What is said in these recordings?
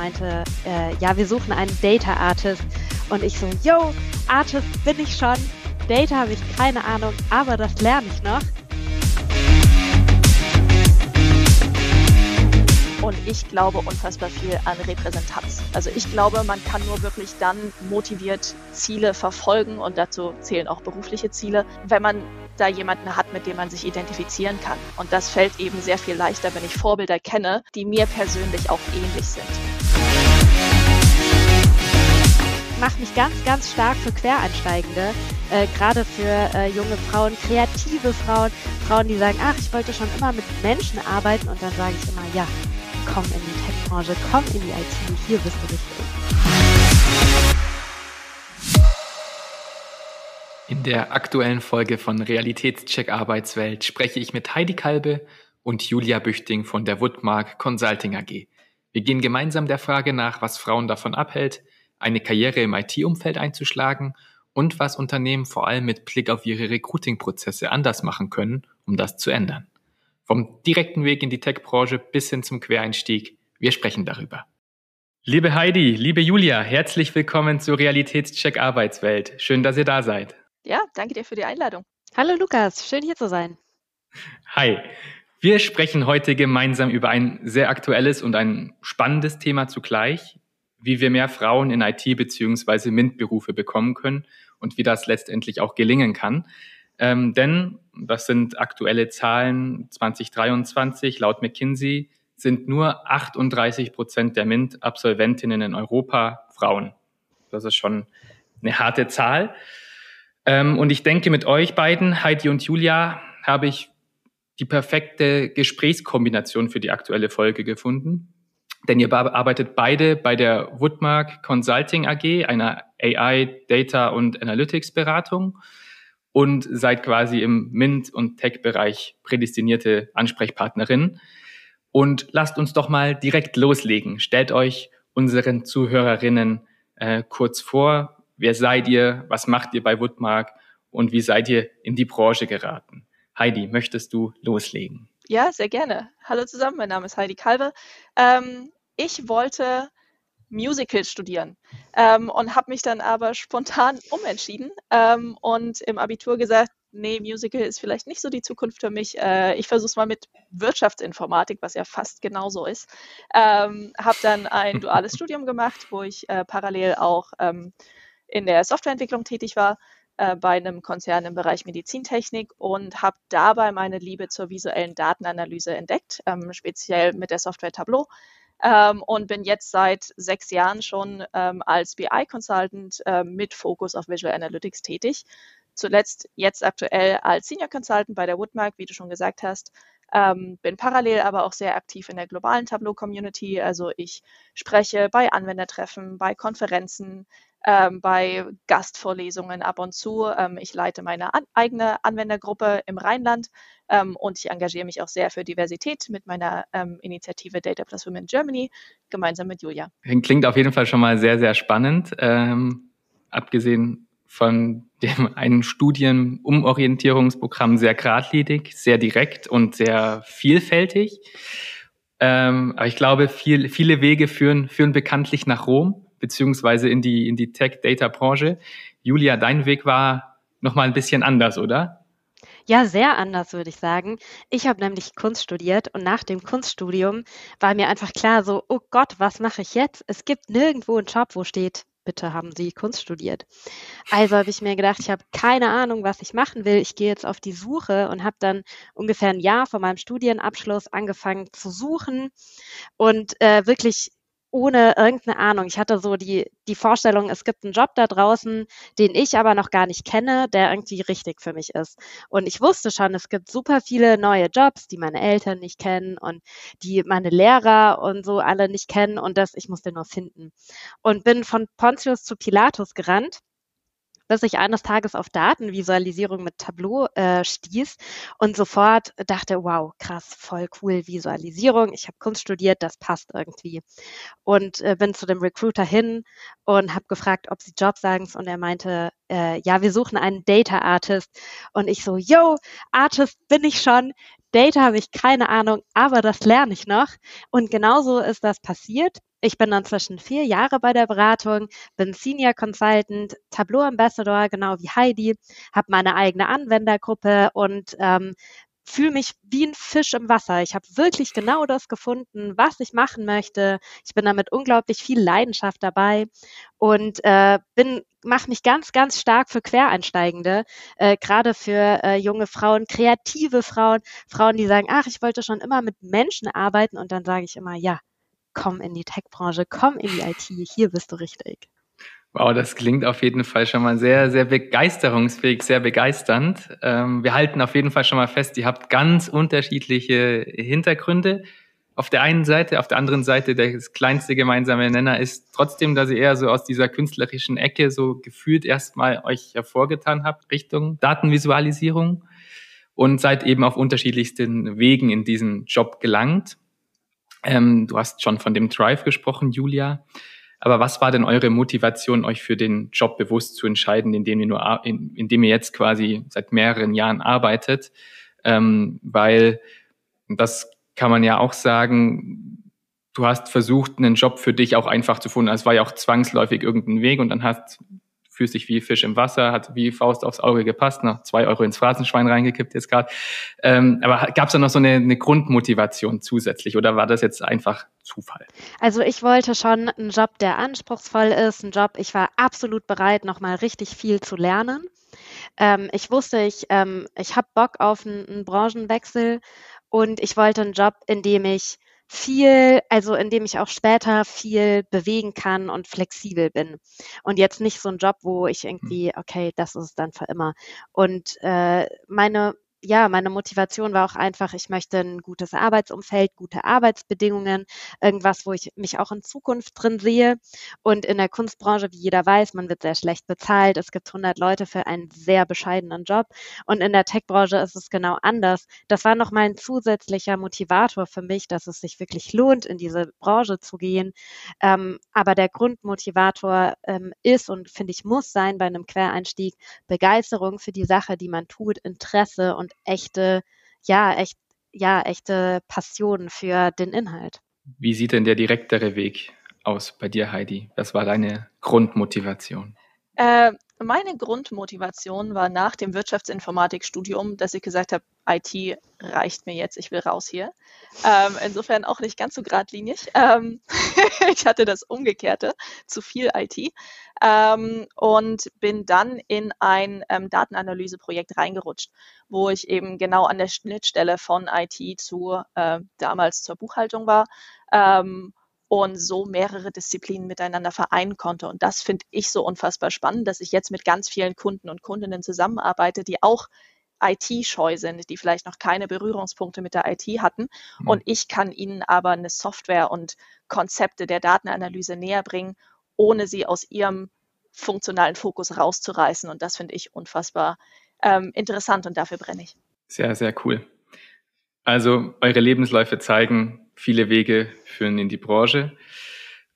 meinte, äh, ja, wir suchen einen Data Artist. Und ich so, yo, Artist bin ich schon. Data habe ich keine Ahnung, aber das lerne ich noch. Und ich glaube unfassbar viel an Repräsentanz. Also ich glaube, man kann nur wirklich dann motiviert Ziele verfolgen und dazu zählen auch berufliche Ziele, wenn man da jemanden hat, mit dem man sich identifizieren kann. Und das fällt eben sehr viel leichter, wenn ich Vorbilder kenne, die mir persönlich auch ähnlich sind. Mache mich ganz, ganz stark für Quereinsteigende, äh, gerade für äh, junge Frauen, kreative Frauen, Frauen, die sagen, ach, ich wollte schon immer mit Menschen arbeiten und dann sage ich immer, ja, komm in die Tech-Branche, komm in die IT, hier bist du richtig. In der aktuellen Folge von Realitätscheck Arbeitswelt spreche ich mit Heidi Kalbe und Julia Büchting von der Woodmark Consulting AG. Wir gehen gemeinsam der Frage nach, was Frauen davon abhält, eine Karriere im IT-Umfeld einzuschlagen und was Unternehmen vor allem mit Blick auf ihre Recruiting-Prozesse anders machen können, um das zu ändern. Vom direkten Weg in die Tech-Branche bis hin zum Quereinstieg. Wir sprechen darüber. Liebe Heidi, liebe Julia, herzlich willkommen zur Realitätscheck Arbeitswelt. Schön, dass ihr da seid. Ja, danke dir für die Einladung. Hallo Lukas, schön hier zu sein. Hi. Wir sprechen heute gemeinsam über ein sehr aktuelles und ein spannendes Thema zugleich, wie wir mehr Frauen in IT bzw. MINT-Berufe bekommen können und wie das letztendlich auch gelingen kann. Ähm, denn, das sind aktuelle Zahlen 2023, laut McKinsey sind nur 38 Prozent der MINT-Absolventinnen in Europa Frauen. Das ist schon eine harte Zahl. Ähm, und ich denke, mit euch beiden, Heidi und Julia, habe ich die perfekte Gesprächskombination für die aktuelle Folge gefunden. Denn ihr arbeitet beide bei der Woodmark Consulting AG, einer AI, Data und Analytics Beratung und seid quasi im MINT- und Tech-Bereich prädestinierte Ansprechpartnerin. Und lasst uns doch mal direkt loslegen. Stellt euch unseren Zuhörerinnen äh, kurz vor. Wer seid ihr? Was macht ihr bei Woodmark? Und wie seid ihr in die Branche geraten? Heidi, möchtest du loslegen? Ja, sehr gerne. Hallo zusammen, mein Name ist Heidi Kalbe. Ähm, ich wollte Musical studieren ähm, und habe mich dann aber spontan umentschieden ähm, und im Abitur gesagt, nee, Musical ist vielleicht nicht so die Zukunft für mich. Äh, ich versuche es mal mit Wirtschaftsinformatik, was ja fast genauso ist. Ähm, habe dann ein duales Studium gemacht, wo ich äh, parallel auch ähm, in der Softwareentwicklung tätig war äh, bei einem Konzern im Bereich Medizintechnik und habe dabei meine Liebe zur visuellen Datenanalyse entdeckt, ähm, speziell mit der Software Tableau ähm, und bin jetzt seit sechs Jahren schon ähm, als BI-Consultant äh, mit Fokus auf Visual Analytics tätig. Zuletzt jetzt aktuell als Senior Consultant bei der Woodmark, wie du schon gesagt hast. Ähm, bin parallel aber auch sehr aktiv in der globalen Tableau-Community. Also ich spreche bei Anwendertreffen, bei Konferenzen, ähm, bei Gastvorlesungen ab und zu. Ähm, ich leite meine an eigene Anwendergruppe im Rheinland ähm, und ich engagiere mich auch sehr für Diversität mit meiner ähm, Initiative Data Plus Women Germany gemeinsam mit Julia. Klingt auf jeden Fall schon mal sehr, sehr spannend. Ähm, abgesehen von dem einen Studienumorientierungsprogramm sehr geradlinig, sehr direkt und sehr vielfältig. Ähm, aber ich glaube, viel, viele Wege führen, führen bekanntlich nach Rom beziehungsweise in die, in die Tech-Data-Branche. Julia, dein Weg war nochmal ein bisschen anders, oder? Ja, sehr anders, würde ich sagen. Ich habe nämlich Kunst studiert und nach dem Kunststudium war mir einfach klar, so, oh Gott, was mache ich jetzt? Es gibt nirgendwo einen Job, wo steht, bitte haben Sie Kunst studiert. Also habe ich mir gedacht, ich habe keine Ahnung, was ich machen will. Ich gehe jetzt auf die Suche und habe dann ungefähr ein Jahr vor meinem Studienabschluss angefangen zu suchen und äh, wirklich ohne irgendeine Ahnung. Ich hatte so die, die Vorstellung, es gibt einen Job da draußen, den ich aber noch gar nicht kenne, der irgendwie richtig für mich ist. Und ich wusste schon, es gibt super viele neue Jobs, die meine Eltern nicht kennen und die meine Lehrer und so alle nicht kennen und das, ich musste nur finden. Und bin von Pontius zu Pilatus gerannt bis ich eines Tages auf Datenvisualisierung mit Tableau äh, stieß und sofort dachte, wow, krass, voll cool Visualisierung. Ich habe Kunst studiert, das passt irgendwie. Und äh, bin zu dem Recruiter hin und habe gefragt, ob sie Job sagen und er meinte, äh, ja, wir suchen einen Data Artist. Und ich so, yo, Artist bin ich schon. Data habe ich keine Ahnung, aber das lerne ich noch. Und genauso ist das passiert. Ich bin dann zwischen vier Jahre bei der Beratung, bin Senior Consultant, Tableau Ambassador, genau wie Heidi, habe meine eigene Anwendergruppe und ähm, fühle mich wie ein Fisch im Wasser. Ich habe wirklich genau das gefunden, was ich machen möchte. Ich bin damit unglaublich viel Leidenschaft dabei und äh, bin mache mich ganz, ganz stark für Quereinsteigende, äh, gerade für äh, junge Frauen, kreative Frauen, Frauen, die sagen, ach, ich wollte schon immer mit Menschen arbeiten und dann sage ich immer, ja, komm in die Tech-Branche, komm in die IT, hier bist du richtig. Wow, das klingt auf jeden Fall schon mal sehr, sehr begeisterungsfähig, sehr begeisternd. Ähm, wir halten auf jeden Fall schon mal fest, ihr habt ganz unterschiedliche Hintergründe. Auf der einen Seite, auf der anderen Seite, das kleinste gemeinsame Nenner ist trotzdem, dass ihr eher so aus dieser künstlerischen Ecke so gefühlt erstmal euch hervorgetan habt Richtung Datenvisualisierung und seid eben auf unterschiedlichsten Wegen in diesen Job gelangt. Ähm, du hast schon von dem Drive gesprochen, Julia. Aber was war denn eure Motivation, euch für den Job bewusst zu entscheiden, in dem ihr nur, in, in dem ihr jetzt quasi seit mehreren Jahren arbeitet? Ähm, weil das kann man ja auch sagen, du hast versucht, einen Job für dich auch einfach zu finden. Also es war ja auch zwangsläufig irgendein Weg und dann hast fühlt sich wie Fisch im Wasser, hat wie Faust aufs Auge gepasst, noch zwei Euro ins Phrasenschwein reingekippt jetzt gerade. Ähm, aber gab es da noch so eine, eine Grundmotivation zusätzlich oder war das jetzt einfach Zufall? Also ich wollte schon einen Job, der anspruchsvoll ist, einen Job, ich war absolut bereit, nochmal richtig viel zu lernen. Ähm, ich wusste, ich, ähm, ich habe Bock auf einen, einen Branchenwechsel und ich wollte einen Job, in dem ich viel, also in dem ich auch später viel bewegen kann und flexibel bin. Und jetzt nicht so ein Job, wo ich hm. irgendwie, okay, das ist es dann für immer. Und äh, meine ja, meine Motivation war auch einfach, ich möchte ein gutes Arbeitsumfeld, gute Arbeitsbedingungen, irgendwas, wo ich mich auch in Zukunft drin sehe. Und in der Kunstbranche, wie jeder weiß, man wird sehr schlecht bezahlt. Es gibt 100 Leute für einen sehr bescheidenen Job. Und in der Tech-Branche ist es genau anders. Das war noch mal ein zusätzlicher Motivator für mich, dass es sich wirklich lohnt, in diese Branche zu gehen. Ähm, aber der Grundmotivator ähm, ist und finde ich muss sein bei einem Quereinstieg Begeisterung für die Sache, die man tut, Interesse und und echte, ja, echt, ja, echte Passion für den Inhalt. Wie sieht denn der direktere Weg aus bei dir, Heidi? Was war deine Grundmotivation? Äh, meine Grundmotivation war nach dem Wirtschaftsinformatikstudium, dass ich gesagt habe, IT reicht mir jetzt, ich will raus hier. Ähm, insofern auch nicht ganz so geradlinig. Ähm, ich hatte das Umgekehrte, zu viel IT ähm, und bin dann in ein ähm, Datenanalyseprojekt reingerutscht, wo ich eben genau an der Schnittstelle von IT zu äh, damals zur Buchhaltung war ähm, und so mehrere Disziplinen miteinander vereinen konnte. Und das finde ich so unfassbar spannend, dass ich jetzt mit ganz vielen Kunden und Kundinnen zusammenarbeite, die auch IT-scheu sind, die vielleicht noch keine Berührungspunkte mit der IT hatten. Mhm. Und ich kann ihnen aber eine Software und Konzepte der Datenanalyse näher bringen, ohne sie aus ihrem funktionalen Fokus rauszureißen. Und das finde ich unfassbar ähm, interessant und dafür brenne ich. Sehr, sehr cool. Also eure Lebensläufe zeigen, viele Wege führen in die Branche.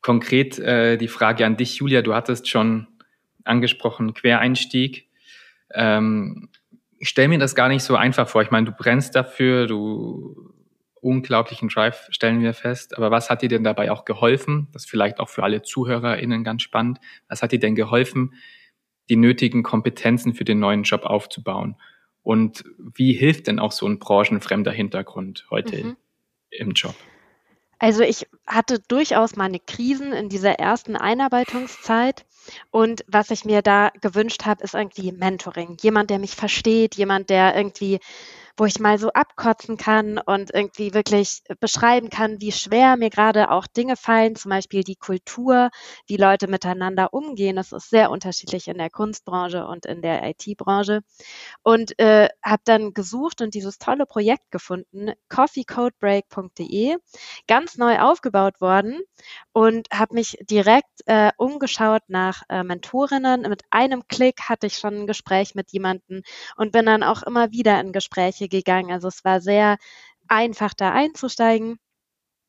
Konkret äh, die Frage an dich, Julia, du hattest schon angesprochen, Quereinstieg. Ähm, ich stelle mir das gar nicht so einfach vor. Ich meine, du brennst dafür, du unglaublichen Drive stellen wir fest. Aber was hat dir denn dabei auch geholfen? Das ist vielleicht auch für alle ZuhörerInnen ganz spannend. Was hat dir denn geholfen, die nötigen Kompetenzen für den neuen Job aufzubauen? Und wie hilft denn auch so ein branchenfremder Hintergrund heute mhm. Im Job? Also ich hatte durchaus meine Krisen in dieser ersten Einarbeitungszeit. Und was ich mir da gewünscht habe, ist irgendwie Mentoring. Jemand, der mich versteht, jemand, der irgendwie wo ich mal so abkotzen kann und irgendwie wirklich beschreiben kann, wie schwer mir gerade auch Dinge fallen, zum Beispiel die Kultur, wie Leute miteinander umgehen. Das ist sehr unterschiedlich in der Kunstbranche und in der IT-Branche. Und äh, habe dann gesucht und dieses tolle Projekt gefunden, coffeecodebreak.de, ganz neu aufgebaut worden und habe mich direkt äh, umgeschaut nach äh, Mentorinnen. Mit einem Klick hatte ich schon ein Gespräch mit jemandem und bin dann auch immer wieder in Gespräche gegangen. Also es war sehr einfach da einzusteigen.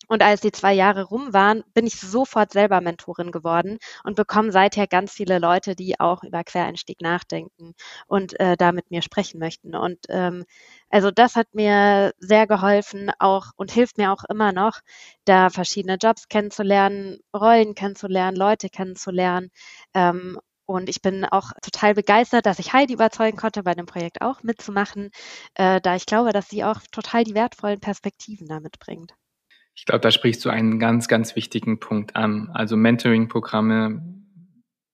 Und als die zwei Jahre rum waren, bin ich sofort selber Mentorin geworden und bekomme seither ganz viele Leute, die auch über Quereinstieg nachdenken und äh, da mit mir sprechen möchten. Und ähm, also das hat mir sehr geholfen, auch und hilft mir auch immer noch, da verschiedene Jobs kennenzulernen, Rollen kennenzulernen, Leute kennenzulernen. Ähm, und ich bin auch total begeistert, dass ich Heidi überzeugen konnte, bei dem Projekt auch mitzumachen, äh, da ich glaube, dass sie auch total die wertvollen Perspektiven damit bringt. Ich glaube, da sprichst du einen ganz, ganz wichtigen Punkt an. Also Mentoring-Programme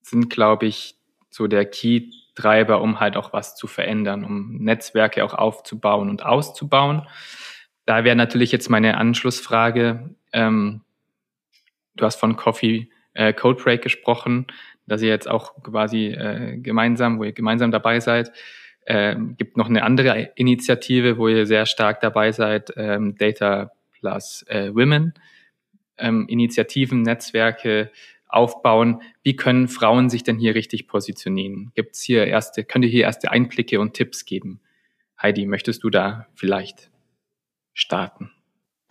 sind, glaube ich, so der Key-Treiber, um halt auch was zu verändern, um Netzwerke auch aufzubauen und auszubauen. Da wäre natürlich jetzt meine Anschlussfrage. Ähm, du hast von Coffee äh, Code Break gesprochen, dass ihr jetzt auch quasi äh, gemeinsam, wo ihr gemeinsam dabei seid. Äh, gibt noch eine andere Initiative, wo ihr sehr stark dabei seid, ähm, Data plus äh, Women, ähm, Initiativen, Netzwerke aufbauen. Wie können Frauen sich denn hier richtig positionieren? Gibt es hier erste, könnt ihr hier erste Einblicke und Tipps geben? Heidi, möchtest du da vielleicht starten?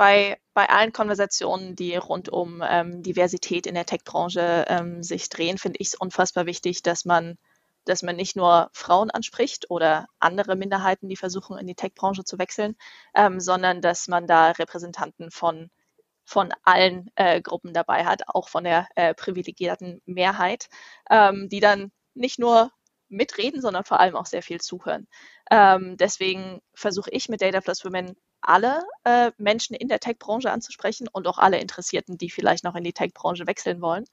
Bei, bei allen Konversationen, die rund um ähm, Diversität in der Tech-Branche ähm, sich drehen, finde ich es unfassbar wichtig, dass man dass man nicht nur Frauen anspricht oder andere Minderheiten, die versuchen, in die Tech-Branche zu wechseln, ähm, sondern dass man da Repräsentanten von, von allen äh, Gruppen dabei hat, auch von der äh, privilegierten Mehrheit, ähm, die dann nicht nur mitreden, sondern vor allem auch sehr viel zuhören. Ähm, deswegen versuche ich mit Data Plus Women alle äh, Menschen in der Tech-Branche anzusprechen und auch alle Interessierten, die vielleicht noch in die Tech-Branche wechseln wollen.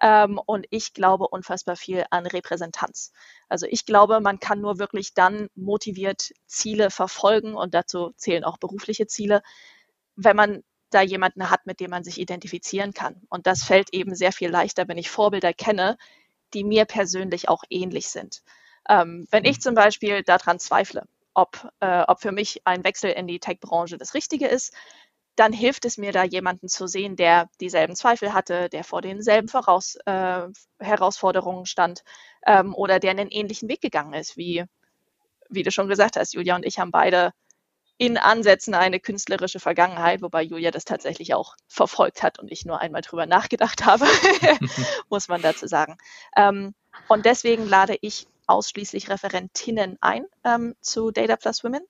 Ähm, und ich glaube unfassbar viel an Repräsentanz. Also ich glaube, man kann nur wirklich dann motiviert Ziele verfolgen und dazu zählen auch berufliche Ziele, wenn man da jemanden hat, mit dem man sich identifizieren kann. Und das fällt eben sehr viel leichter, wenn ich Vorbilder kenne, die mir persönlich auch ähnlich sind. Ähm, wenn ich mhm. zum Beispiel daran zweifle, ob, äh, ob für mich ein Wechsel in die Tech-Branche das Richtige ist, dann hilft es mir da jemanden zu sehen, der dieselben Zweifel hatte, der vor denselben Voraus, äh, Herausforderungen stand ähm, oder der einen ähnlichen Weg gegangen ist, wie, wie du schon gesagt hast. Julia und ich haben beide in Ansätzen eine künstlerische Vergangenheit, wobei Julia das tatsächlich auch verfolgt hat und ich nur einmal drüber nachgedacht habe, muss man dazu sagen. Ähm, und deswegen lade ich ausschließlich Referentinnen ein ähm, zu Data Plus Women.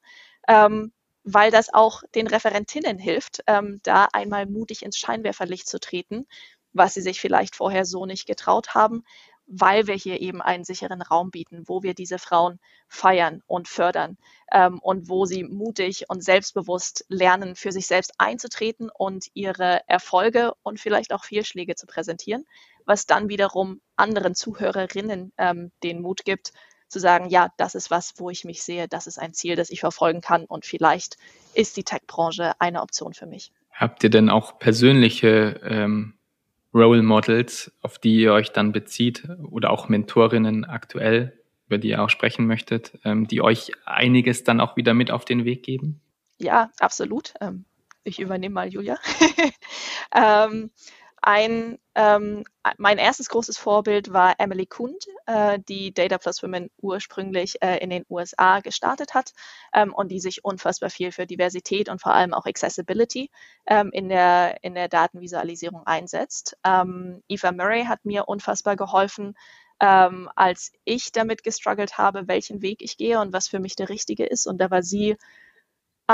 Ähm, weil das auch den Referentinnen hilft, ähm, da einmal mutig ins Scheinwerferlicht zu treten, was sie sich vielleicht vorher so nicht getraut haben, weil wir hier eben einen sicheren Raum bieten, wo wir diese Frauen feiern und fördern ähm, und wo sie mutig und selbstbewusst lernen, für sich selbst einzutreten und ihre Erfolge und vielleicht auch Fehlschläge zu präsentieren, was dann wiederum anderen Zuhörerinnen ähm, den Mut gibt, zu sagen, ja, das ist was, wo ich mich sehe, das ist ein Ziel, das ich verfolgen kann und vielleicht ist die Tech-Branche eine Option für mich. Habt ihr denn auch persönliche ähm, Role Models, auf die ihr euch dann bezieht oder auch Mentorinnen aktuell, über die ihr auch sprechen möchtet, ähm, die euch einiges dann auch wieder mit auf den Weg geben? Ja, absolut. Ähm, ich übernehme mal Julia. ähm, ein, ähm, mein erstes großes Vorbild war Emily Kund, äh, die Data Plus Women ursprünglich äh, in den USA gestartet hat ähm, und die sich unfassbar viel für Diversität und vor allem auch Accessibility ähm, in, der, in der Datenvisualisierung einsetzt. Ähm, Eva Murray hat mir unfassbar geholfen, ähm, als ich damit gestruggelt habe, welchen Weg ich gehe und was für mich der richtige ist. Und da war sie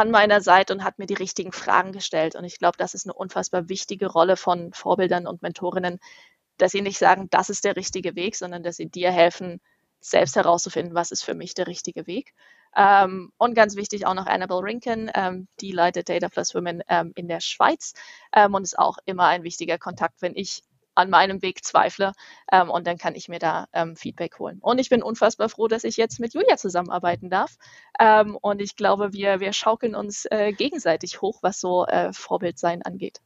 an meiner Seite und hat mir die richtigen Fragen gestellt. Und ich glaube, das ist eine unfassbar wichtige Rolle von Vorbildern und Mentorinnen, dass sie nicht sagen, das ist der richtige Weg, sondern dass sie dir helfen, selbst herauszufinden, was ist für mich der richtige Weg. Ähm, und ganz wichtig auch noch Annabelle Rinken, ähm, die leitet Data Plus Women ähm, in der Schweiz ähm, und ist auch immer ein wichtiger Kontakt, wenn ich an meinem Weg zweifle. Ähm, und dann kann ich mir da ähm, Feedback holen. Und ich bin unfassbar froh, dass ich jetzt mit Julia zusammenarbeiten darf. Ähm, und ich glaube, wir, wir schaukeln uns äh, gegenseitig hoch, was so äh, Vorbildsein angeht.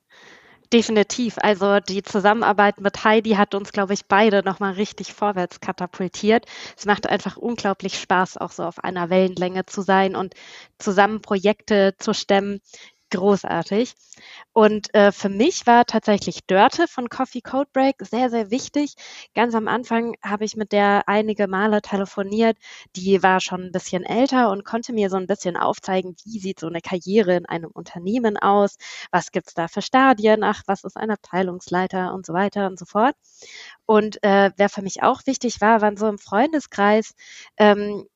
Definitiv. Also die Zusammenarbeit mit Heidi hat uns, glaube ich, beide nochmal richtig vorwärts katapultiert. Es macht einfach unglaublich Spaß, auch so auf einer Wellenlänge zu sein und zusammen Projekte zu stemmen, großartig. Und äh, für mich war tatsächlich Dörte von Coffee Code Break sehr, sehr wichtig. Ganz am Anfang habe ich mit der einige Male telefoniert. Die war schon ein bisschen älter und konnte mir so ein bisschen aufzeigen, wie sieht so eine Karriere in einem Unternehmen aus, was gibt's da für Stadien, ach, was ist ein Abteilungsleiter und so weiter und so fort. Und äh, wer für mich auch wichtig war, waren so im Freundeskreis ähm,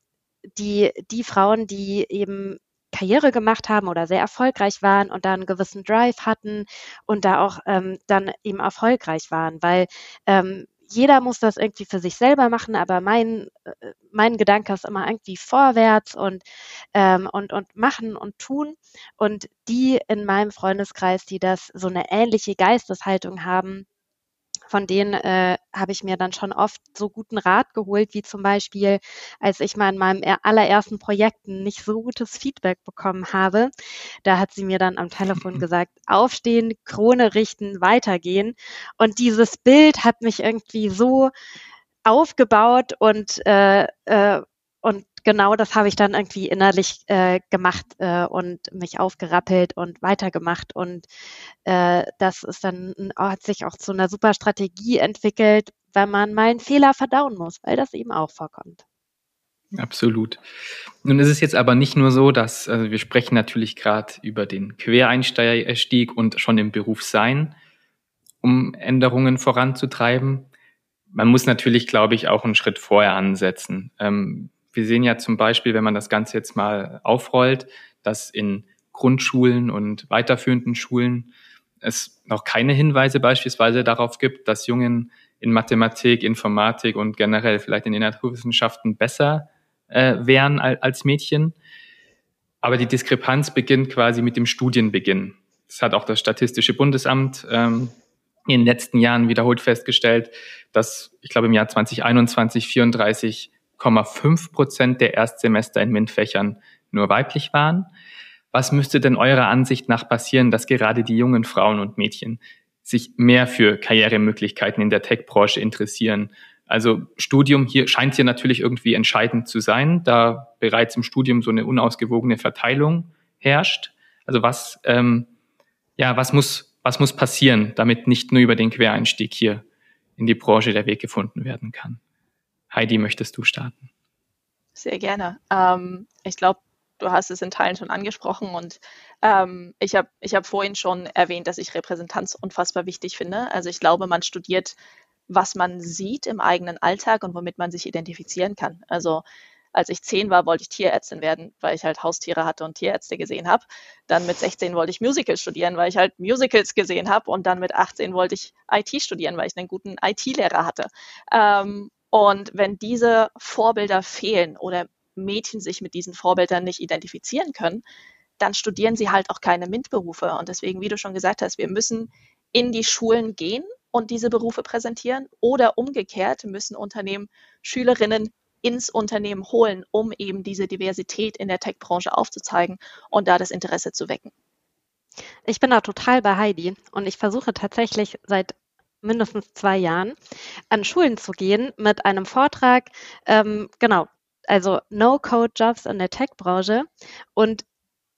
die, die Frauen, die eben Karriere gemacht haben oder sehr erfolgreich waren und da einen gewissen Drive hatten und da auch ähm, dann eben erfolgreich waren, weil ähm, jeder muss das irgendwie für sich selber machen, aber mein, äh, mein Gedanke ist immer irgendwie vorwärts und, ähm, und, und machen und tun. Und die in meinem Freundeskreis, die das so eine ähnliche Geisteshaltung haben, von denen äh, habe ich mir dann schon oft so guten Rat geholt, wie zum Beispiel, als ich mal in meinem allerersten Projekten nicht so gutes Feedback bekommen habe. Da hat sie mir dann am Telefon gesagt, aufstehen, Krone richten, weitergehen. Und dieses Bild hat mich irgendwie so aufgebaut und äh, äh, und genau das habe ich dann irgendwie innerlich äh, gemacht äh, und mich aufgerappelt und weitergemacht. Und äh, das ist dann, hat sich auch zu einer super Strategie entwickelt, wenn man mal einen Fehler verdauen muss, weil das eben auch vorkommt. Absolut. Nun ist es jetzt aber nicht nur so, dass also wir sprechen natürlich gerade über den Quereinstieg und schon im Beruf sein, um Änderungen voranzutreiben. Man muss natürlich, glaube ich, auch einen Schritt vorher ansetzen. Ähm, wir sehen ja zum Beispiel, wenn man das Ganze jetzt mal aufrollt, dass in Grundschulen und weiterführenden Schulen es noch keine Hinweise beispielsweise darauf gibt, dass Jungen in Mathematik, Informatik und generell vielleicht in den Naturwissenschaften besser äh, wären als Mädchen. Aber die Diskrepanz beginnt quasi mit dem Studienbeginn. Das hat auch das Statistische Bundesamt ähm, in den letzten Jahren wiederholt festgestellt, dass ich glaube im Jahr 2021 34 5,5 Prozent der Erstsemester in MINT-Fächern nur weiblich waren. Was müsste denn eurer Ansicht nach passieren, dass gerade die jungen Frauen und Mädchen sich mehr für Karrieremöglichkeiten in der Tech-Branche interessieren? Also Studium hier scheint hier natürlich irgendwie entscheidend zu sein, da bereits im Studium so eine unausgewogene Verteilung herrscht. Also was, ähm, ja, was muss, was muss passieren, damit nicht nur über den Quereinstieg hier in die Branche der Weg gefunden werden kann? Heidi, möchtest du starten? Sehr gerne. Ähm, ich glaube, du hast es in Teilen schon angesprochen und ähm, ich habe ich hab vorhin schon erwähnt, dass ich Repräsentanz unfassbar wichtig finde. Also ich glaube, man studiert, was man sieht im eigenen Alltag und womit man sich identifizieren kann. Also als ich zehn war, wollte ich Tierärztin werden, weil ich halt Haustiere hatte und Tierärzte gesehen habe. Dann mit 16 wollte ich Musical studieren, weil ich halt Musicals gesehen habe. Und dann mit 18 wollte ich IT studieren, weil ich einen guten IT-Lehrer hatte. Ähm, und wenn diese Vorbilder fehlen oder Mädchen sich mit diesen Vorbildern nicht identifizieren können, dann studieren sie halt auch keine MINT-Berufe. Und deswegen, wie du schon gesagt hast, wir müssen in die Schulen gehen und diese Berufe präsentieren oder umgekehrt müssen Unternehmen Schülerinnen ins Unternehmen holen, um eben diese Diversität in der Tech-Branche aufzuzeigen und da das Interesse zu wecken. Ich bin da total bei Heidi und ich versuche tatsächlich seit mindestens zwei Jahren an Schulen zu gehen mit einem Vortrag, ähm, genau, also No-Code-Jobs in der Tech-Branche und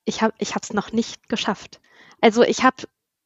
ich habe es noch nicht geschafft. Also ich habe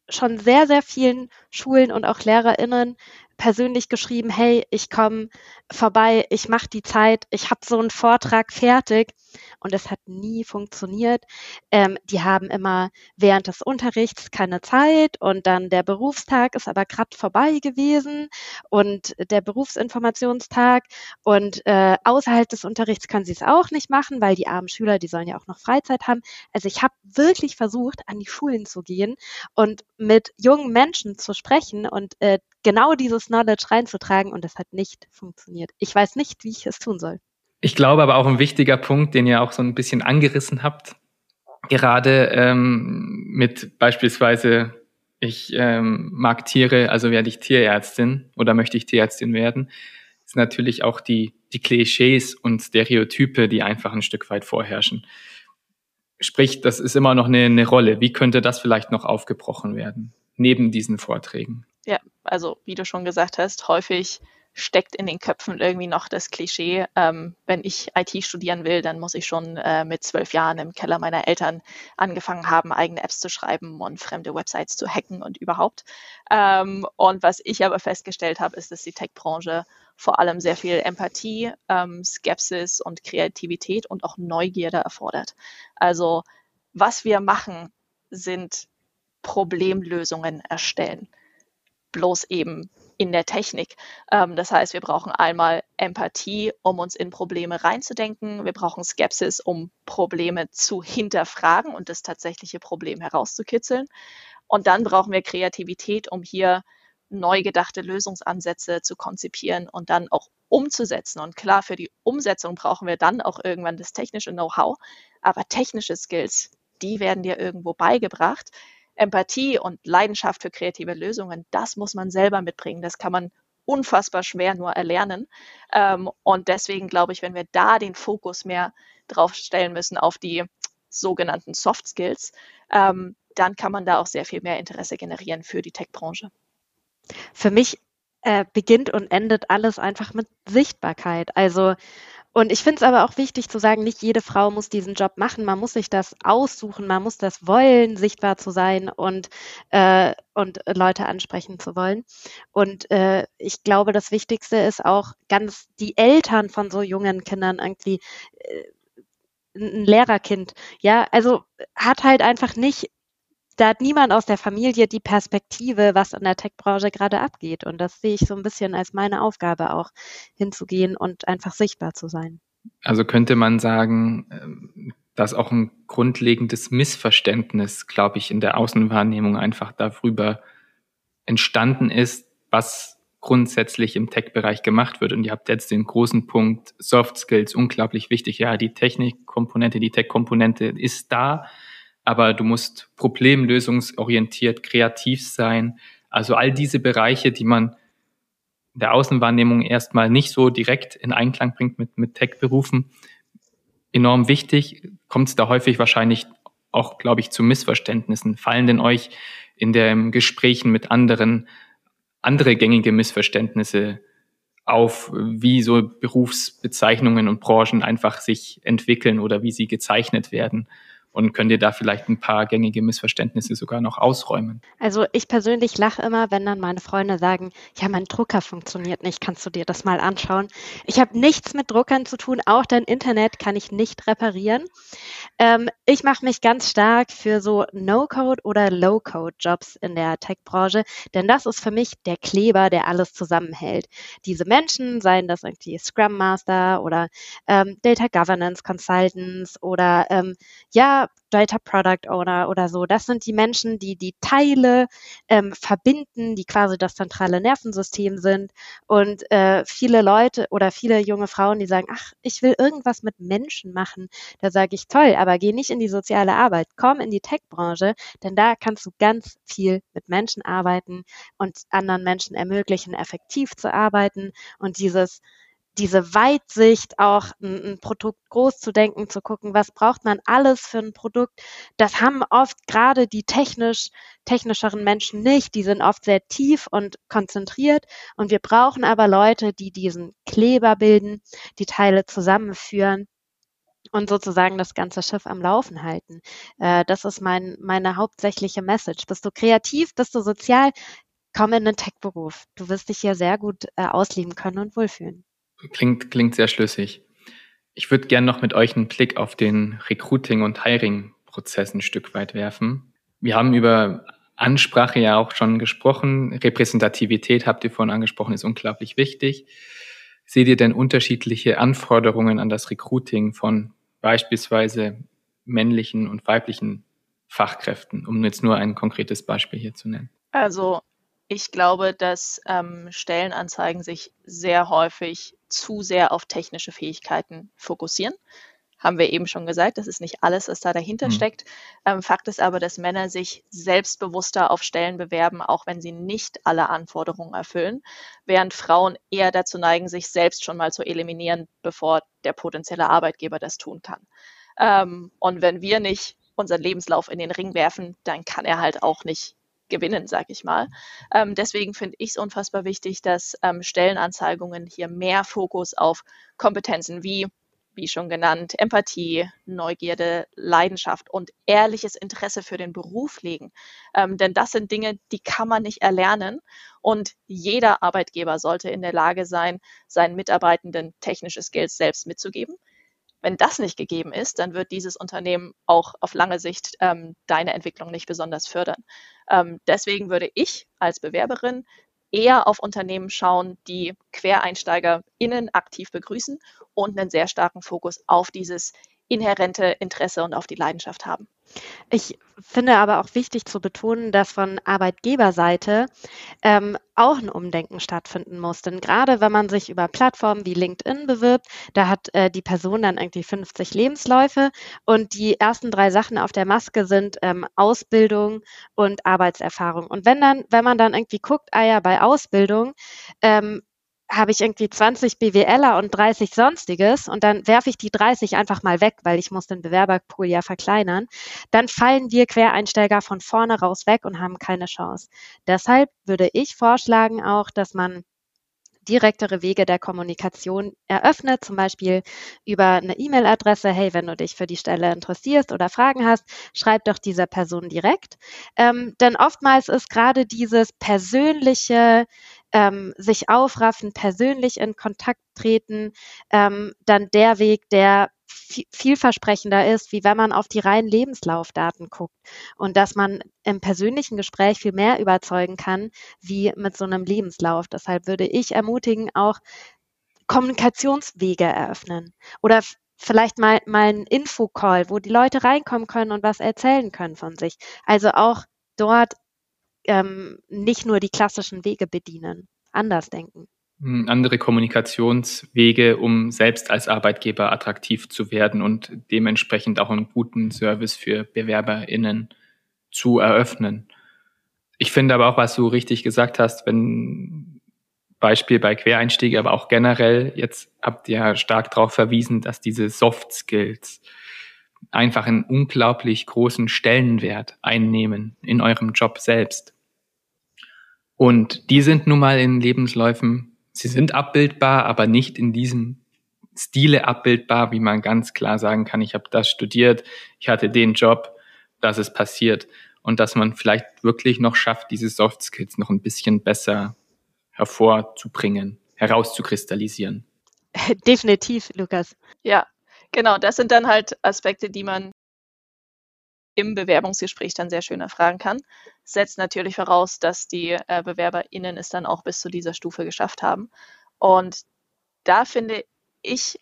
schon sehr, sehr vielen Schulen und auch LehrerInnen persönlich geschrieben, hey, ich komme vorbei, ich mache die Zeit, ich habe so einen Vortrag fertig und es hat nie funktioniert. Ähm, die haben immer während des Unterrichts keine Zeit und dann der Berufstag ist aber gerade vorbei gewesen und der Berufsinformationstag und äh, außerhalb des Unterrichts können sie es auch nicht machen, weil die armen Schüler, die sollen ja auch noch Freizeit haben. Also ich habe wirklich versucht, an die Schulen zu gehen und mit jungen Menschen zu sprechen und äh, genau dieses Knowledge reinzutragen und es hat nicht funktioniert. Ich weiß nicht, wie ich es tun soll. Ich glaube aber auch ein wichtiger Punkt, den ihr auch so ein bisschen angerissen habt, gerade ähm, mit beispielsweise, ich ähm, mag Tiere, also werde ich Tierärztin oder möchte ich Tierärztin werden, ist natürlich auch die, die Klischees und Stereotype, die einfach ein Stück weit vorherrschen. Sprich, das ist immer noch eine, eine Rolle. Wie könnte das vielleicht noch aufgebrochen werden, neben diesen Vorträgen? Ja, also wie du schon gesagt hast, häufig steckt in den Köpfen irgendwie noch das Klischee, ähm, wenn ich IT studieren will, dann muss ich schon äh, mit zwölf Jahren im Keller meiner Eltern angefangen haben, eigene Apps zu schreiben und fremde Websites zu hacken und überhaupt. Ähm, und was ich aber festgestellt habe, ist, dass die Tech-Branche vor allem sehr viel Empathie, ähm, Skepsis und Kreativität und auch Neugierde erfordert. Also was wir machen, sind Problemlösungen erstellen. Bloß eben in der Technik. Ähm, das heißt, wir brauchen einmal Empathie, um uns in Probleme reinzudenken. Wir brauchen Skepsis, um Probleme zu hinterfragen und das tatsächliche Problem herauszukitzeln. Und dann brauchen wir Kreativität, um hier neu gedachte Lösungsansätze zu konzipieren und dann auch umzusetzen. Und klar, für die Umsetzung brauchen wir dann auch irgendwann das technische Know-how, aber technische Skills, die werden dir irgendwo beigebracht. Empathie und Leidenschaft für kreative Lösungen, das muss man selber mitbringen. Das kann man unfassbar schwer nur erlernen. Ähm, und deswegen glaube ich, wenn wir da den Fokus mehr drauf stellen müssen auf die sogenannten Soft Skills, ähm, dann kann man da auch sehr viel mehr Interesse generieren für die Tech-Branche. Für mich äh, beginnt und endet alles einfach mit Sichtbarkeit. Also und ich finde es aber auch wichtig zu sagen, nicht jede Frau muss diesen Job machen. Man muss sich das aussuchen, man muss das wollen, sichtbar zu sein und, äh, und Leute ansprechen zu wollen. Und äh, ich glaube, das Wichtigste ist auch ganz die Eltern von so jungen Kindern irgendwie. Äh, ein Lehrerkind, ja, also hat halt einfach nicht da hat niemand aus der Familie die Perspektive, was in der Tech-Branche gerade abgeht. Und das sehe ich so ein bisschen als meine Aufgabe auch, hinzugehen und einfach sichtbar zu sein. Also könnte man sagen, ähm, dass auch ein grundlegendes Missverständnis, glaube ich, in der Außenwahrnehmung einfach darüber entstanden ist, was grundsätzlich im Tech-Bereich gemacht wird. Und ihr habt jetzt den großen Punkt Soft Skills, unglaublich wichtig. Ja, die Technikkomponente, die Tech-Komponente ist da aber du musst problemlösungsorientiert, kreativ sein. Also all diese Bereiche, die man der Außenwahrnehmung erstmal nicht so direkt in Einklang bringt mit, mit Tech-Berufen, enorm wichtig. Kommt es da häufig wahrscheinlich auch, glaube ich, zu Missverständnissen? Fallen denn euch in den Gesprächen mit anderen andere gängige Missverständnisse auf, wie so Berufsbezeichnungen und Branchen einfach sich entwickeln oder wie sie gezeichnet werden? Und könnt ihr da vielleicht ein paar gängige Missverständnisse sogar noch ausräumen? Also ich persönlich lache immer, wenn dann meine Freunde sagen, ja, mein Drucker funktioniert nicht, kannst du dir das mal anschauen? Ich habe nichts mit Druckern zu tun, auch dein Internet kann ich nicht reparieren. Ähm, ich mache mich ganz stark für so No-Code oder Low-Code-Jobs in der Tech-Branche, denn das ist für mich der Kleber, der alles zusammenhält. Diese Menschen, seien das irgendwie Scrum Master oder ähm, Data Governance Consultants oder ähm, ja, Data Product Owner oder so. Das sind die Menschen, die die Teile ähm, verbinden, die quasi das zentrale Nervensystem sind. Und äh, viele Leute oder viele junge Frauen, die sagen, ach, ich will irgendwas mit Menschen machen. Da sage ich, toll, aber geh nicht in die soziale Arbeit, komm in die Tech-Branche, denn da kannst du ganz viel mit Menschen arbeiten und anderen Menschen ermöglichen, effektiv zu arbeiten und dieses diese Weitsicht, auch ein, ein, Produkt groß zu denken, zu gucken, was braucht man alles für ein Produkt. Das haben oft gerade die technisch, technischeren Menschen nicht. Die sind oft sehr tief und konzentriert. Und wir brauchen aber Leute, die diesen Kleber bilden, die Teile zusammenführen und sozusagen das ganze Schiff am Laufen halten. Äh, das ist mein, meine hauptsächliche Message. Bist du kreativ? Bist du sozial? Komm in den Tech-Beruf. Du wirst dich hier sehr gut äh, ausleben können und wohlfühlen. Klingt, klingt sehr schlüssig. Ich würde gerne noch mit euch einen Blick auf den Recruiting- und Hiring-Prozess ein Stück weit werfen. Wir haben über Ansprache ja auch schon gesprochen. Repräsentativität habt ihr vorhin angesprochen, ist unglaublich wichtig. Seht ihr denn unterschiedliche Anforderungen an das Recruiting von beispielsweise männlichen und weiblichen Fachkräften, um jetzt nur ein konkretes Beispiel hier zu nennen? Also ich glaube, dass ähm, Stellenanzeigen sich sehr häufig zu sehr auf technische Fähigkeiten fokussieren. Haben wir eben schon gesagt, das ist nicht alles, was da dahinter mhm. steckt. Ähm, Fakt ist aber, dass Männer sich selbstbewusster auf Stellen bewerben, auch wenn sie nicht alle Anforderungen erfüllen, während Frauen eher dazu neigen, sich selbst schon mal zu eliminieren, bevor der potenzielle Arbeitgeber das tun kann. Ähm, und wenn wir nicht unseren Lebenslauf in den Ring werfen, dann kann er halt auch nicht gewinnen, sag ich mal. Ähm, deswegen finde ich es unfassbar wichtig, dass ähm, Stellenanzeigungen hier mehr Fokus auf Kompetenzen wie wie schon genannt, Empathie, Neugierde, Leidenschaft und ehrliches Interesse für den Beruf legen. Ähm, denn das sind Dinge, die kann man nicht erlernen. Und jeder Arbeitgeber sollte in der Lage sein, seinen Mitarbeitenden technische Skills selbst mitzugeben. Wenn das nicht gegeben ist, dann wird dieses Unternehmen auch auf lange Sicht ähm, deine Entwicklung nicht besonders fördern. Ähm, deswegen würde ich als Bewerberin eher auf Unternehmen schauen, die QuereinsteigerInnen aktiv begrüßen und einen sehr starken Fokus auf dieses inhärente Interesse und auf die Leidenschaft haben. Ich finde aber auch wichtig zu betonen, dass von Arbeitgeberseite ähm, auch ein Umdenken stattfinden muss. Denn gerade wenn man sich über Plattformen wie LinkedIn bewirbt, da hat äh, die Person dann irgendwie 50 Lebensläufe und die ersten drei Sachen auf der Maske sind ähm, Ausbildung und Arbeitserfahrung. Und wenn dann, wenn man dann irgendwie guckt, ah ja, bei Ausbildung ähm, habe ich irgendwie 20 BWLer und 30 Sonstiges und dann werfe ich die 30 einfach mal weg, weil ich muss den Bewerberpool ja verkleinern, dann fallen wir Quereinsteiger von vorne raus weg und haben keine Chance. Deshalb würde ich vorschlagen auch, dass man direktere Wege der Kommunikation eröffnet, zum Beispiel über eine E-Mail-Adresse. Hey, wenn du dich für die Stelle interessierst oder Fragen hast, schreib doch dieser Person direkt. Ähm, denn oftmals ist gerade dieses persönliche ähm, sich aufraffen, persönlich in Kontakt treten, ähm, dann der Weg, der vielversprechender ist, wie wenn man auf die reinen Lebenslaufdaten guckt und dass man im persönlichen Gespräch viel mehr überzeugen kann, wie mit so einem Lebenslauf. Deshalb würde ich ermutigen, auch Kommunikationswege eröffnen oder vielleicht mal, mal ein Infocall, wo die Leute reinkommen können und was erzählen können von sich. Also auch dort ähm, nicht nur die klassischen Wege bedienen, anders denken. Hm, andere Kommunikationswege, um selbst als Arbeitgeber attraktiv zu werden und dementsprechend auch einen guten Service für BewerberInnen zu eröffnen. Ich finde aber auch, was du richtig gesagt hast, wenn Beispiel bei Quereinstiege, aber auch generell, jetzt habt ihr stark darauf verwiesen, dass diese Soft Skills einfach einen unglaublich großen Stellenwert einnehmen in eurem Job selbst. Und die sind nun mal in Lebensläufen, sie sind abbildbar, aber nicht in diesem Stile abbildbar, wie man ganz klar sagen kann, ich habe das studiert, ich hatte den Job, das ist passiert. Und dass man vielleicht wirklich noch schafft, diese Soft Skills noch ein bisschen besser hervorzubringen, herauszukristallisieren. Definitiv, Lukas. Ja, genau. Das sind dann halt Aspekte, die man im Bewerbungsgespräch dann sehr schön erfragen kann. Setzt natürlich voraus, dass die äh, BewerberInnen es dann auch bis zu dieser Stufe geschafft haben. Und da finde ich,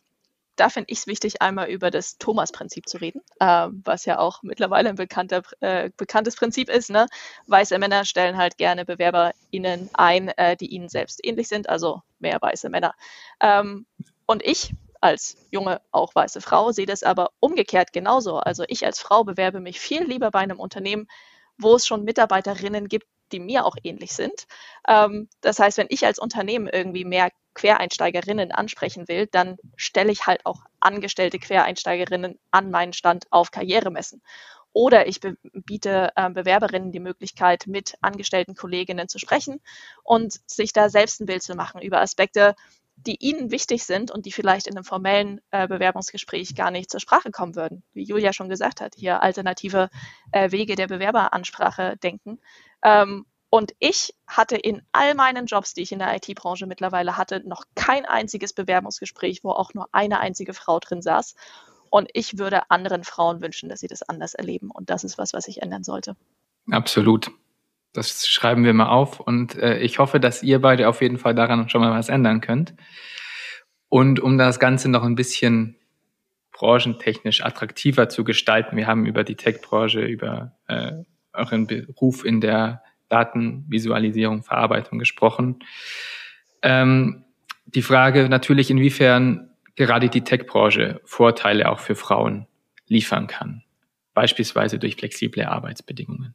da finde ich es wichtig, einmal über das Thomas-Prinzip zu reden, äh, was ja auch mittlerweile ein bekannter, äh, bekanntes Prinzip ist. Ne? Weiße Männer stellen halt gerne BewerberInnen ein, äh, die ihnen selbst ähnlich sind, also mehr weiße Männer. Ähm, und ich als junge, auch weiße Frau, sehe das aber umgekehrt genauso. Also ich als Frau bewerbe mich viel lieber bei einem Unternehmen, wo es schon Mitarbeiterinnen gibt, die mir auch ähnlich sind. Ähm, das heißt, wenn ich als Unternehmen irgendwie mehr Quereinsteigerinnen ansprechen will, dann stelle ich halt auch angestellte Quereinsteigerinnen an meinen Stand auf Karrieremessen. Oder ich biete äh, Bewerberinnen die Möglichkeit, mit angestellten Kolleginnen zu sprechen und sich da selbst ein Bild zu machen über Aspekte, die ihnen wichtig sind und die vielleicht in einem formellen äh, Bewerbungsgespräch gar nicht zur Sprache kommen würden. Wie Julia schon gesagt hat, hier alternative äh, Wege der Bewerberansprache denken. Ähm, und ich hatte in all meinen Jobs, die ich in der IT-Branche mittlerweile hatte, noch kein einziges Bewerbungsgespräch, wo auch nur eine einzige Frau drin saß. Und ich würde anderen Frauen wünschen, dass sie das anders erleben. Und das ist was, was sich ändern sollte. Absolut. Das schreiben wir mal auf und äh, ich hoffe, dass ihr beide auf jeden Fall daran schon mal was ändern könnt. Und um das Ganze noch ein bisschen branchentechnisch attraktiver zu gestalten, wir haben über die Tech-Branche, über äh, euren Beruf in der Datenvisualisierung, Verarbeitung gesprochen. Ähm, die Frage natürlich, inwiefern gerade die Tech-Branche Vorteile auch für Frauen liefern kann, beispielsweise durch flexible Arbeitsbedingungen.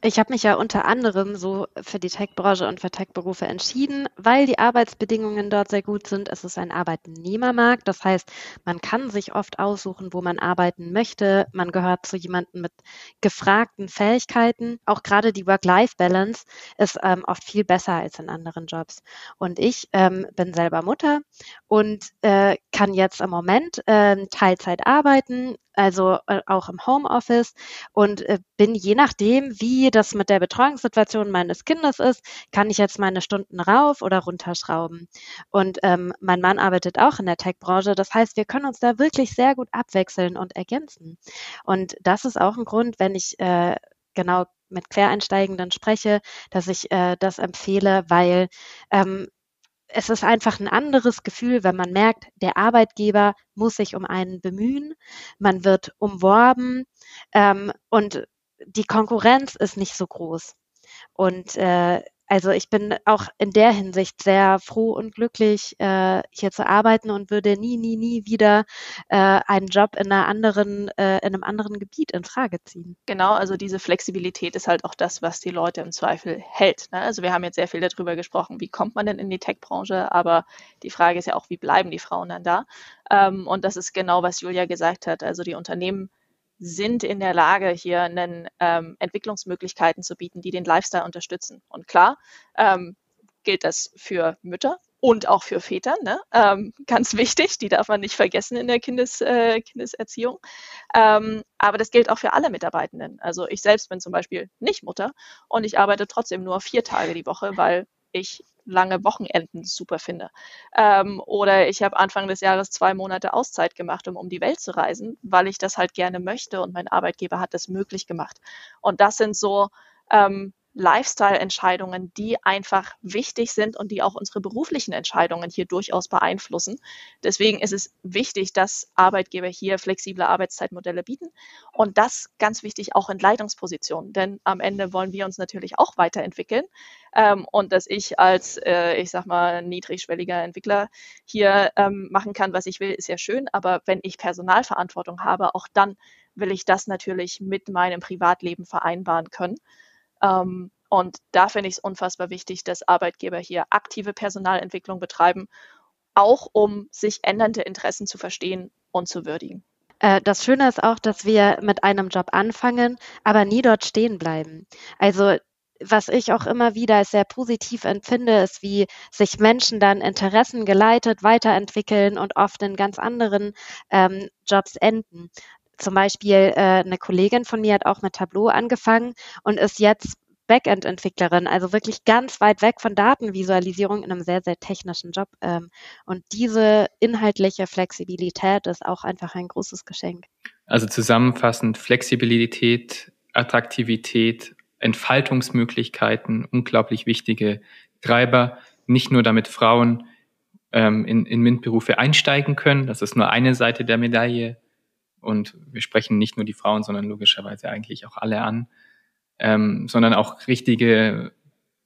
Ich habe mich ja unter anderem so für die Tech-Branche und für Tech-Berufe entschieden, weil die Arbeitsbedingungen dort sehr gut sind. Es ist ein Arbeitnehmermarkt. Das heißt, man kann sich oft aussuchen, wo man arbeiten möchte. Man gehört zu jemandem mit gefragten Fähigkeiten. Auch gerade die Work-Life-Balance ist ähm, oft viel besser als in anderen Jobs. Und ich ähm, bin selber Mutter und äh, kann jetzt im Moment äh, Teilzeit arbeiten, also äh, auch im Homeoffice und äh, bin je nachdem, wie das mit der Betreuungssituation meines Kindes ist, kann ich jetzt meine Stunden rauf oder runterschrauben. Und ähm, mein Mann arbeitet auch in der Tech-Branche. Das heißt, wir können uns da wirklich sehr gut abwechseln und ergänzen. Und das ist auch ein Grund, wenn ich äh, genau mit Quereinsteigenden spreche, dass ich äh, das empfehle, weil ähm, es ist einfach ein anderes Gefühl, wenn man merkt, der Arbeitgeber muss sich um einen bemühen, man wird umworben ähm, und die Konkurrenz ist nicht so groß. Und äh, also ich bin auch in der Hinsicht sehr froh und glücklich, äh, hier zu arbeiten und würde nie, nie, nie wieder äh, einen Job in einer anderen, äh, in einem anderen Gebiet in Frage ziehen. Genau, also diese Flexibilität ist halt auch das, was die Leute im Zweifel hält. Ne? Also wir haben jetzt sehr viel darüber gesprochen, wie kommt man denn in die Tech-Branche, aber die Frage ist ja auch, wie bleiben die Frauen dann da? Ähm, und das ist genau, was Julia gesagt hat. Also die Unternehmen sind in der Lage, hier einen, ähm, Entwicklungsmöglichkeiten zu bieten, die den Lifestyle unterstützen. Und klar ähm, gilt das für Mütter und auch für Väter, ne? ähm, ganz wichtig, die darf man nicht vergessen in der Kindes, äh, Kindeserziehung. Ähm, aber das gilt auch für alle Mitarbeitenden. Also ich selbst bin zum Beispiel nicht Mutter und ich arbeite trotzdem nur vier Tage die Woche, weil ich lange Wochenenden super finde. Ähm, oder ich habe Anfang des Jahres zwei Monate Auszeit gemacht, um um die Welt zu reisen, weil ich das halt gerne möchte und mein Arbeitgeber hat das möglich gemacht. Und das sind so ähm, Lifestyle-Entscheidungen, die einfach wichtig sind und die auch unsere beruflichen Entscheidungen hier durchaus beeinflussen. Deswegen ist es wichtig, dass Arbeitgeber hier flexible Arbeitszeitmodelle bieten und das ganz wichtig auch in Leitungspositionen, denn am Ende wollen wir uns natürlich auch weiterentwickeln ähm, und dass ich als, äh, ich sag mal, niedrigschwelliger Entwickler hier ähm, machen kann, was ich will, ist ja schön, aber wenn ich Personalverantwortung habe, auch dann will ich das natürlich mit meinem Privatleben vereinbaren können. Ähm, und da finde ich es unfassbar wichtig, dass Arbeitgeber hier aktive Personalentwicklung betreiben, auch um sich ändernde Interessen zu verstehen und zu würdigen. Äh, das Schöne ist auch, dass wir mit einem Job anfangen, aber nie dort stehen bleiben. Also was ich auch immer wieder sehr positiv empfinde, ist, wie sich Menschen dann interessengeleitet weiterentwickeln und oft in ganz anderen ähm, Jobs enden zum Beispiel äh, eine Kollegin von mir hat auch mit Tableau angefangen und ist jetzt Backend-Entwicklerin, also wirklich ganz weit weg von Datenvisualisierung in einem sehr, sehr technischen Job. Ähm, und diese inhaltliche Flexibilität ist auch einfach ein großes Geschenk. Also zusammenfassend Flexibilität, Attraktivität, Entfaltungsmöglichkeiten, unglaublich wichtige Treiber, nicht nur damit Frauen ähm, in, in MINT-Berufe einsteigen können, das ist nur eine Seite der Medaille, und wir sprechen nicht nur die Frauen, sondern logischerweise eigentlich auch alle an, ähm, sondern auch richtige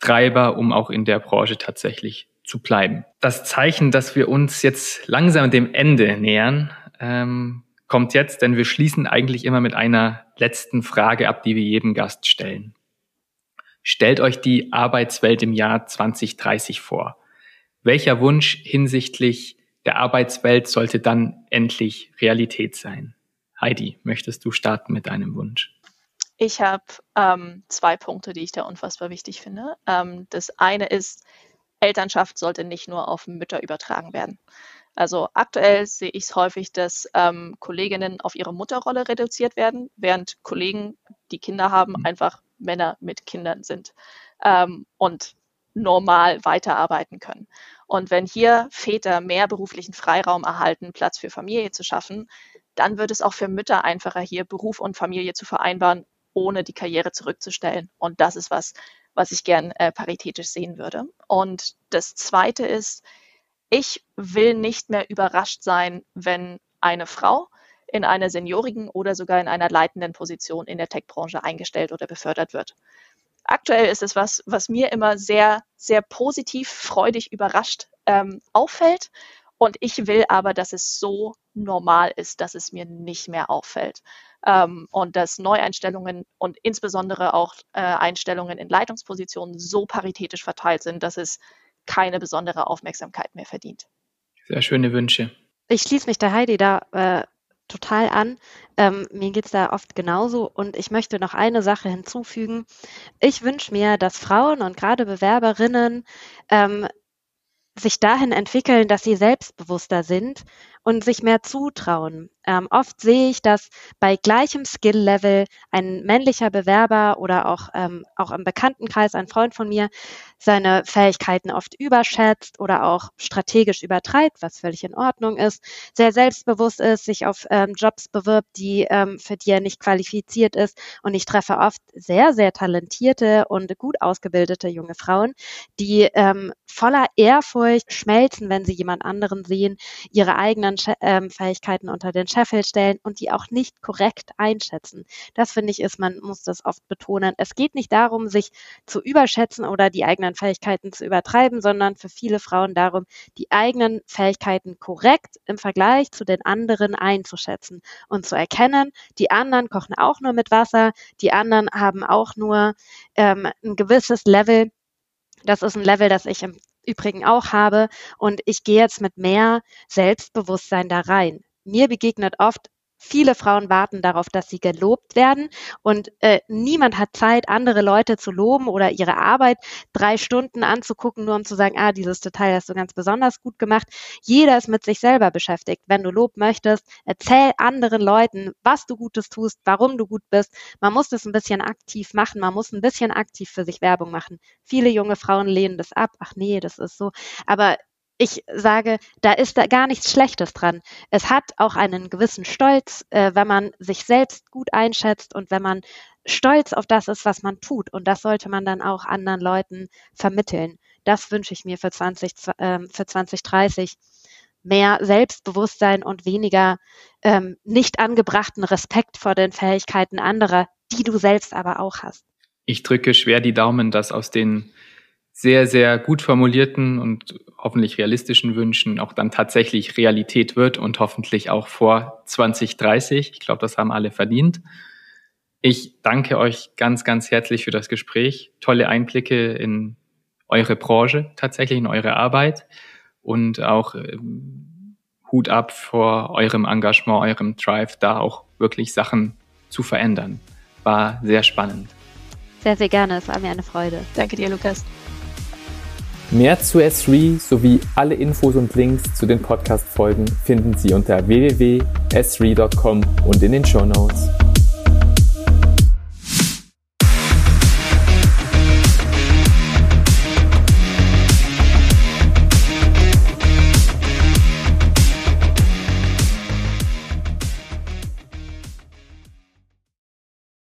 Treiber, um auch in der Branche tatsächlich zu bleiben. Das Zeichen, dass wir uns jetzt langsam dem Ende nähern, ähm, kommt jetzt, denn wir schließen eigentlich immer mit einer letzten Frage ab, die wir jedem Gast stellen. Stellt euch die Arbeitswelt im Jahr 2030 vor. Welcher Wunsch hinsichtlich der Arbeitswelt sollte dann endlich Realität sein? Heidi, möchtest du starten mit deinem Wunsch? Ich habe ähm, zwei Punkte, die ich da unfassbar wichtig finde. Ähm, das eine ist, Elternschaft sollte nicht nur auf Mütter übertragen werden. Also aktuell sehe ich es häufig, dass ähm, Kolleginnen auf ihre Mutterrolle reduziert werden, während Kollegen, die Kinder haben, mhm. einfach Männer mit Kindern sind ähm, und normal weiterarbeiten können. Und wenn hier Väter mehr beruflichen Freiraum erhalten, Platz für Familie zu schaffen, dann wird es auch für Mütter einfacher, hier Beruf und Familie zu vereinbaren, ohne die Karriere zurückzustellen. Und das ist was, was ich gern äh, paritätisch sehen würde. Und das Zweite ist, ich will nicht mehr überrascht sein, wenn eine Frau in einer seniorigen oder sogar in einer leitenden Position in der Tech-Branche eingestellt oder befördert wird. Aktuell ist es was, was mir immer sehr, sehr positiv, freudig überrascht ähm, auffällt Und ich will aber, dass es so normal ist, dass es mir nicht mehr auffällt. Ähm, und dass Neueinstellungen und insbesondere auch äh, Einstellungen in Leitungspositionen so paritätisch verteilt sind, dass es keine besondere Aufmerksamkeit mehr verdient. Sehr schöne Wünsche. Ich schließe mich der Heidi da äh, total an. Ähm, mir geht es da oft genauso und ich möchte noch eine Sache hinzufügen. Ich wünsche mir, dass Frauen und gerade Bewerberinnen ähm, sich dahin entwickeln, dass sie selbstbewusster sind und sich mehr zutrauen. Ähm, oft sehe ich, dass bei gleichem Skill-Level ein männlicher Bewerber oder auch, ähm, auch im Bekanntenkreis ein Freund von mir seine Fähigkeiten oft überschätzt oder auch strategisch übertreibt, was völlig in Ordnung ist, sehr selbstbewusst ist, sich auf ähm, Jobs bewirbt, die ähm, für die er nicht qualifiziert ist. Und ich treffe oft sehr, sehr talentierte und gut ausgebildete junge Frauen, die ähm, voller Ehrfurcht schmelzen, wenn sie jemand anderen sehen, ihre eigenen ähm, Fähigkeiten unter den Scheffel stellen und die auch nicht korrekt einschätzen. Das finde ich ist, man muss das oft betonen. Es geht nicht darum, sich zu überschätzen oder die eigenen Fähigkeiten zu übertreiben, sondern für viele Frauen darum, die eigenen Fähigkeiten korrekt im Vergleich zu den anderen einzuschätzen und zu erkennen, die anderen kochen auch nur mit Wasser, die anderen haben auch nur ähm, ein gewisses Level. Das ist ein Level, das ich im Übrigen auch habe. Und ich gehe jetzt mit mehr Selbstbewusstsein da rein mir begegnet oft, viele Frauen warten darauf, dass sie gelobt werden und äh, niemand hat Zeit, andere Leute zu loben oder ihre Arbeit drei Stunden anzugucken, nur um zu sagen, ah, dieses Detail hast du ganz besonders gut gemacht. Jeder ist mit sich selber beschäftigt. Wenn du Lob möchtest, erzähl anderen Leuten, was du Gutes tust, warum du gut bist. Man muss das ein bisschen aktiv machen, man muss ein bisschen aktiv für sich Werbung machen. Viele junge Frauen lehnen das ab. Ach nee, das ist so. Aber ich sage, da ist da gar nichts Schlechtes dran. Es hat auch einen gewissen Stolz, äh, wenn man sich selbst gut einschätzt und wenn man stolz auf das ist, was man tut. Und das sollte man dann auch anderen Leuten vermitteln. Das wünsche ich mir für, 20, äh, für 2030. Mehr Selbstbewusstsein und weniger ähm, nicht angebrachten Respekt vor den Fähigkeiten anderer, die du selbst aber auch hast. Ich drücke schwer die Daumen, dass aus den sehr, sehr gut formulierten und hoffentlich realistischen Wünschen auch dann tatsächlich Realität wird und hoffentlich auch vor 2030. Ich glaube, das haben alle verdient. Ich danke euch ganz, ganz herzlich für das Gespräch. Tolle Einblicke in eure Branche, tatsächlich in eure Arbeit und auch ähm, Hut ab vor eurem Engagement, eurem Drive, da auch wirklich Sachen zu verändern. War sehr spannend. Sehr, sehr gerne. Es war mir eine Freude. Danke dir, Lukas. Mehr zu S3 sowie alle Infos und Links zu den Podcast-Folgen finden Sie unter www.s3.com und in den Show Notes.